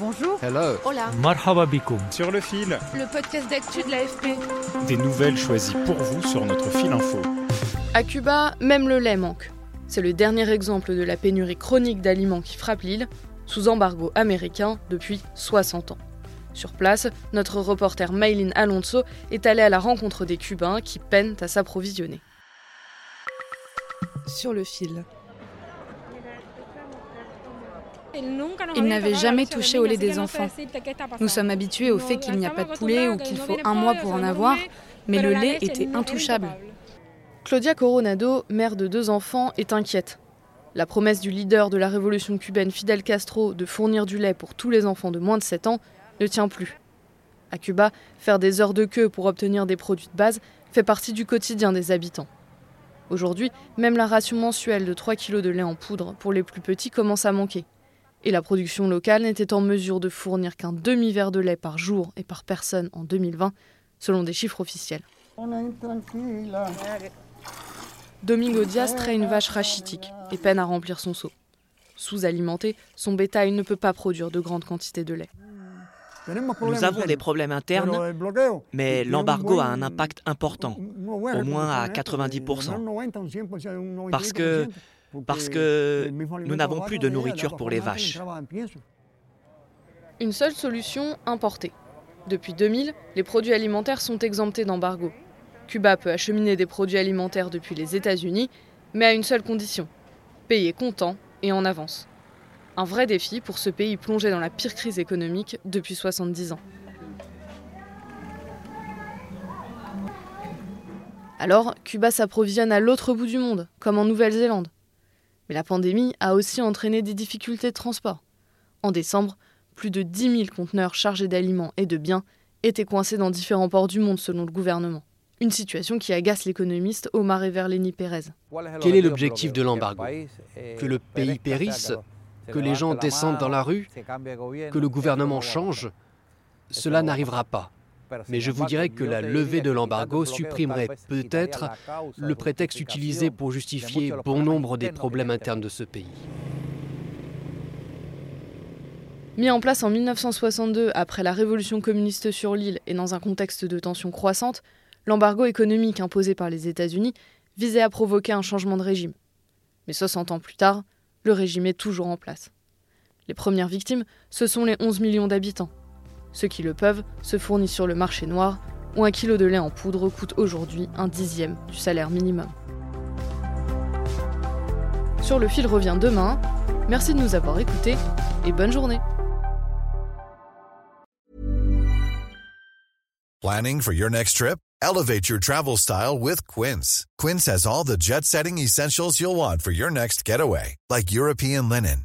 Bonjour. Hello. Hola. Marhaba bikoum. Sur le fil, Le podcast d'actu de l'AFP. des nouvelles choisies pour vous sur notre fil info. À Cuba, même le lait manque. C'est le dernier exemple de la pénurie chronique d'aliments qui frappe l'île, sous embargo américain depuis 60 ans. Sur place, notre reporter Maylin Alonso est allée à la rencontre des Cubains qui peinent à s'approvisionner. Sur le fil. Il n'avait jamais touché au lait des enfants. Nous sommes habitués au fait qu'il n'y a pas de poulet ou qu'il faut un mois pour en avoir, mais le lait était intouchable. Claudia Coronado, mère de deux enfants, est inquiète. La promesse du leader de la révolution cubaine Fidel Castro de fournir du lait pour tous les enfants de moins de 7 ans ne tient plus. À Cuba, faire des heures de queue pour obtenir des produits de base fait partie du quotidien des habitants. Aujourd'hui, même la ration mensuelle de 3 kg de lait en poudre pour les plus petits commence à manquer. Et la production locale n'était en mesure de fournir qu'un demi-verre de lait par jour et par personne en 2020, selon des chiffres officiels. Domingo Diaz traite une vache rachitique et peine à remplir son seau. Sous-alimenté, son bétail ne peut pas produire de grandes quantités de lait. Nous avons des problèmes internes, mais l'embargo a un impact important, au moins à 90%. Parce que, parce que nous n'avons plus de nourriture pour les vaches. Une seule solution, importer. Depuis 2000, les produits alimentaires sont exemptés d'embargo. Cuba peut acheminer des produits alimentaires depuis les États-Unis, mais à une seule condition payer comptant et en avance. Un vrai défi pour ce pays plongé dans la pire crise économique depuis 70 ans. Alors, Cuba s'approvisionne à l'autre bout du monde, comme en Nouvelle-Zélande. Mais la pandémie a aussi entraîné des difficultés de transport. En décembre, plus de 10 000 conteneurs chargés d'aliments et de biens étaient coincés dans différents ports du monde selon le gouvernement. Une situation qui agace l'économiste Omar Everleni Pérez. Quel est l'objectif de l'embargo Que le pays périsse Que les gens descendent dans la rue Que le gouvernement change Cela n'arrivera pas. Mais je vous dirais que la levée de l'embargo supprimerait peut-être le prétexte utilisé pour justifier bon nombre des problèmes internes de ce pays. Mis en place en 1962 après la révolution communiste sur l'île et dans un contexte de tensions croissantes, l'embargo économique imposé par les États-Unis visait à provoquer un changement de régime. Mais 60 ans plus tard, le régime est toujours en place. Les premières victimes, ce sont les 11 millions d'habitants. Ceux qui le peuvent se fournissent sur le marché noir, où un kilo de lait en poudre coûte aujourd'hui un dixième du salaire minimum. Sur le fil revient demain. Merci de nous avoir écoutés et bonne journée. Planning for your next trip? Elevate your travel style with Quince. Quince has all the jet setting essentials you'll want for your next getaway, like European linen,